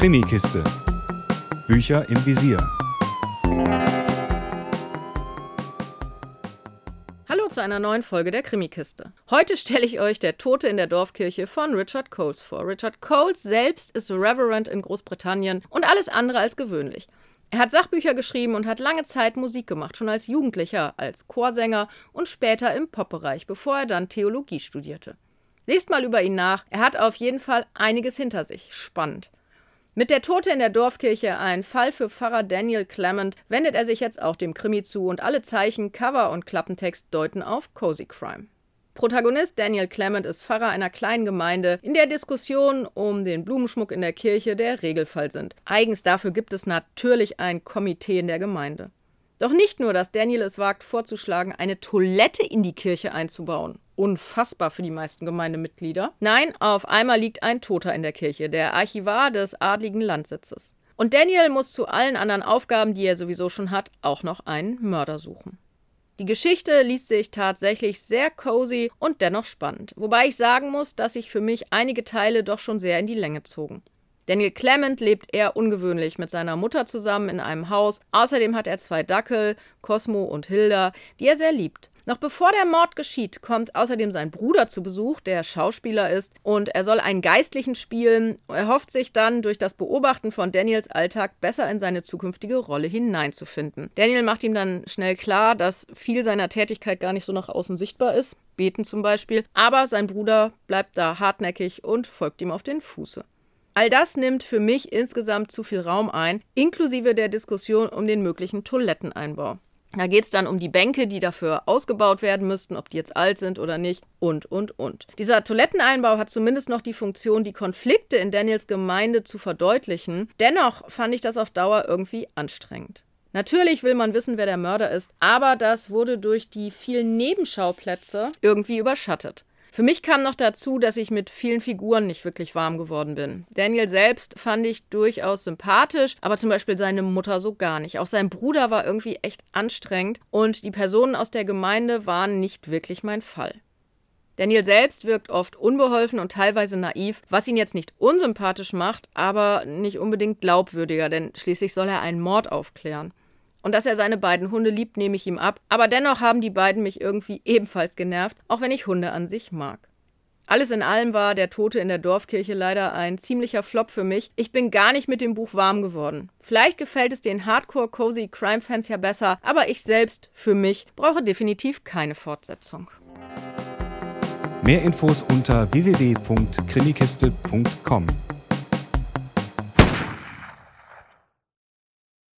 Krimikiste. Bücher im Visier. Hallo zu einer neuen Folge der Krimikiste. Heute stelle ich euch Der Tote in der Dorfkirche von Richard Coles vor. Richard Coles selbst ist Reverend in Großbritannien und alles andere als gewöhnlich. Er hat Sachbücher geschrieben und hat lange Zeit Musik gemacht, schon als Jugendlicher, als Chorsänger und später im Popbereich, bevor er dann Theologie studierte. Lest mal über ihn nach, er hat auf jeden Fall einiges hinter sich. Spannend. Mit der Tote in der Dorfkirche, ein Fall für Pfarrer Daniel Clement, wendet er sich jetzt auch dem Krimi zu und alle Zeichen, Cover und Klappentext deuten auf Cozy Crime. Protagonist Daniel Clement ist Pfarrer einer kleinen Gemeinde, in der Diskussionen um den Blumenschmuck in der Kirche der Regelfall sind. Eigens dafür gibt es natürlich ein Komitee in der Gemeinde. Doch nicht nur, dass Daniel es wagt vorzuschlagen, eine Toilette in die Kirche einzubauen. Unfassbar für die meisten Gemeindemitglieder. Nein, auf einmal liegt ein Toter in der Kirche, der Archivar des adligen Landsitzes. Und Daniel muss zu allen anderen Aufgaben, die er sowieso schon hat, auch noch einen Mörder suchen. Die Geschichte liest sich tatsächlich sehr cozy und dennoch spannend, wobei ich sagen muss, dass sich für mich einige Teile doch schon sehr in die Länge zogen. Daniel Clement lebt eher ungewöhnlich mit seiner Mutter zusammen in einem Haus. Außerdem hat er zwei Dackel, Cosmo und Hilda, die er sehr liebt. Noch bevor der Mord geschieht, kommt außerdem sein Bruder zu Besuch, der Schauspieler ist, und er soll einen Geistlichen spielen. Er hofft sich dann durch das Beobachten von Daniels Alltag besser in seine zukünftige Rolle hineinzufinden. Daniel macht ihm dann schnell klar, dass viel seiner Tätigkeit gar nicht so nach außen sichtbar ist, beten zum Beispiel, aber sein Bruder bleibt da hartnäckig und folgt ihm auf den Fuße. All das nimmt für mich insgesamt zu viel Raum ein, inklusive der Diskussion um den möglichen Toiletteneinbau. Da geht es dann um die Bänke, die dafür ausgebaut werden müssten, ob die jetzt alt sind oder nicht und, und, und. Dieser Toiletteneinbau hat zumindest noch die Funktion, die Konflikte in Daniels Gemeinde zu verdeutlichen. Dennoch fand ich das auf Dauer irgendwie anstrengend. Natürlich will man wissen, wer der Mörder ist, aber das wurde durch die vielen Nebenschauplätze irgendwie überschattet. Für mich kam noch dazu, dass ich mit vielen Figuren nicht wirklich warm geworden bin. Daniel selbst fand ich durchaus sympathisch, aber zum Beispiel seine Mutter so gar nicht. Auch sein Bruder war irgendwie echt anstrengend und die Personen aus der Gemeinde waren nicht wirklich mein Fall. Daniel selbst wirkt oft unbeholfen und teilweise naiv, was ihn jetzt nicht unsympathisch macht, aber nicht unbedingt glaubwürdiger, denn schließlich soll er einen Mord aufklären. Und dass er seine beiden Hunde liebt, nehme ich ihm ab. Aber dennoch haben die beiden mich irgendwie ebenfalls genervt, auch wenn ich Hunde an sich mag. Alles in allem war Der Tote in der Dorfkirche leider ein ziemlicher Flop für mich. Ich bin gar nicht mit dem Buch warm geworden. Vielleicht gefällt es den Hardcore-Cozy Crime-Fans ja besser, aber ich selbst, für mich, brauche definitiv keine Fortsetzung. Mehr Infos unter www.krimikiste.com.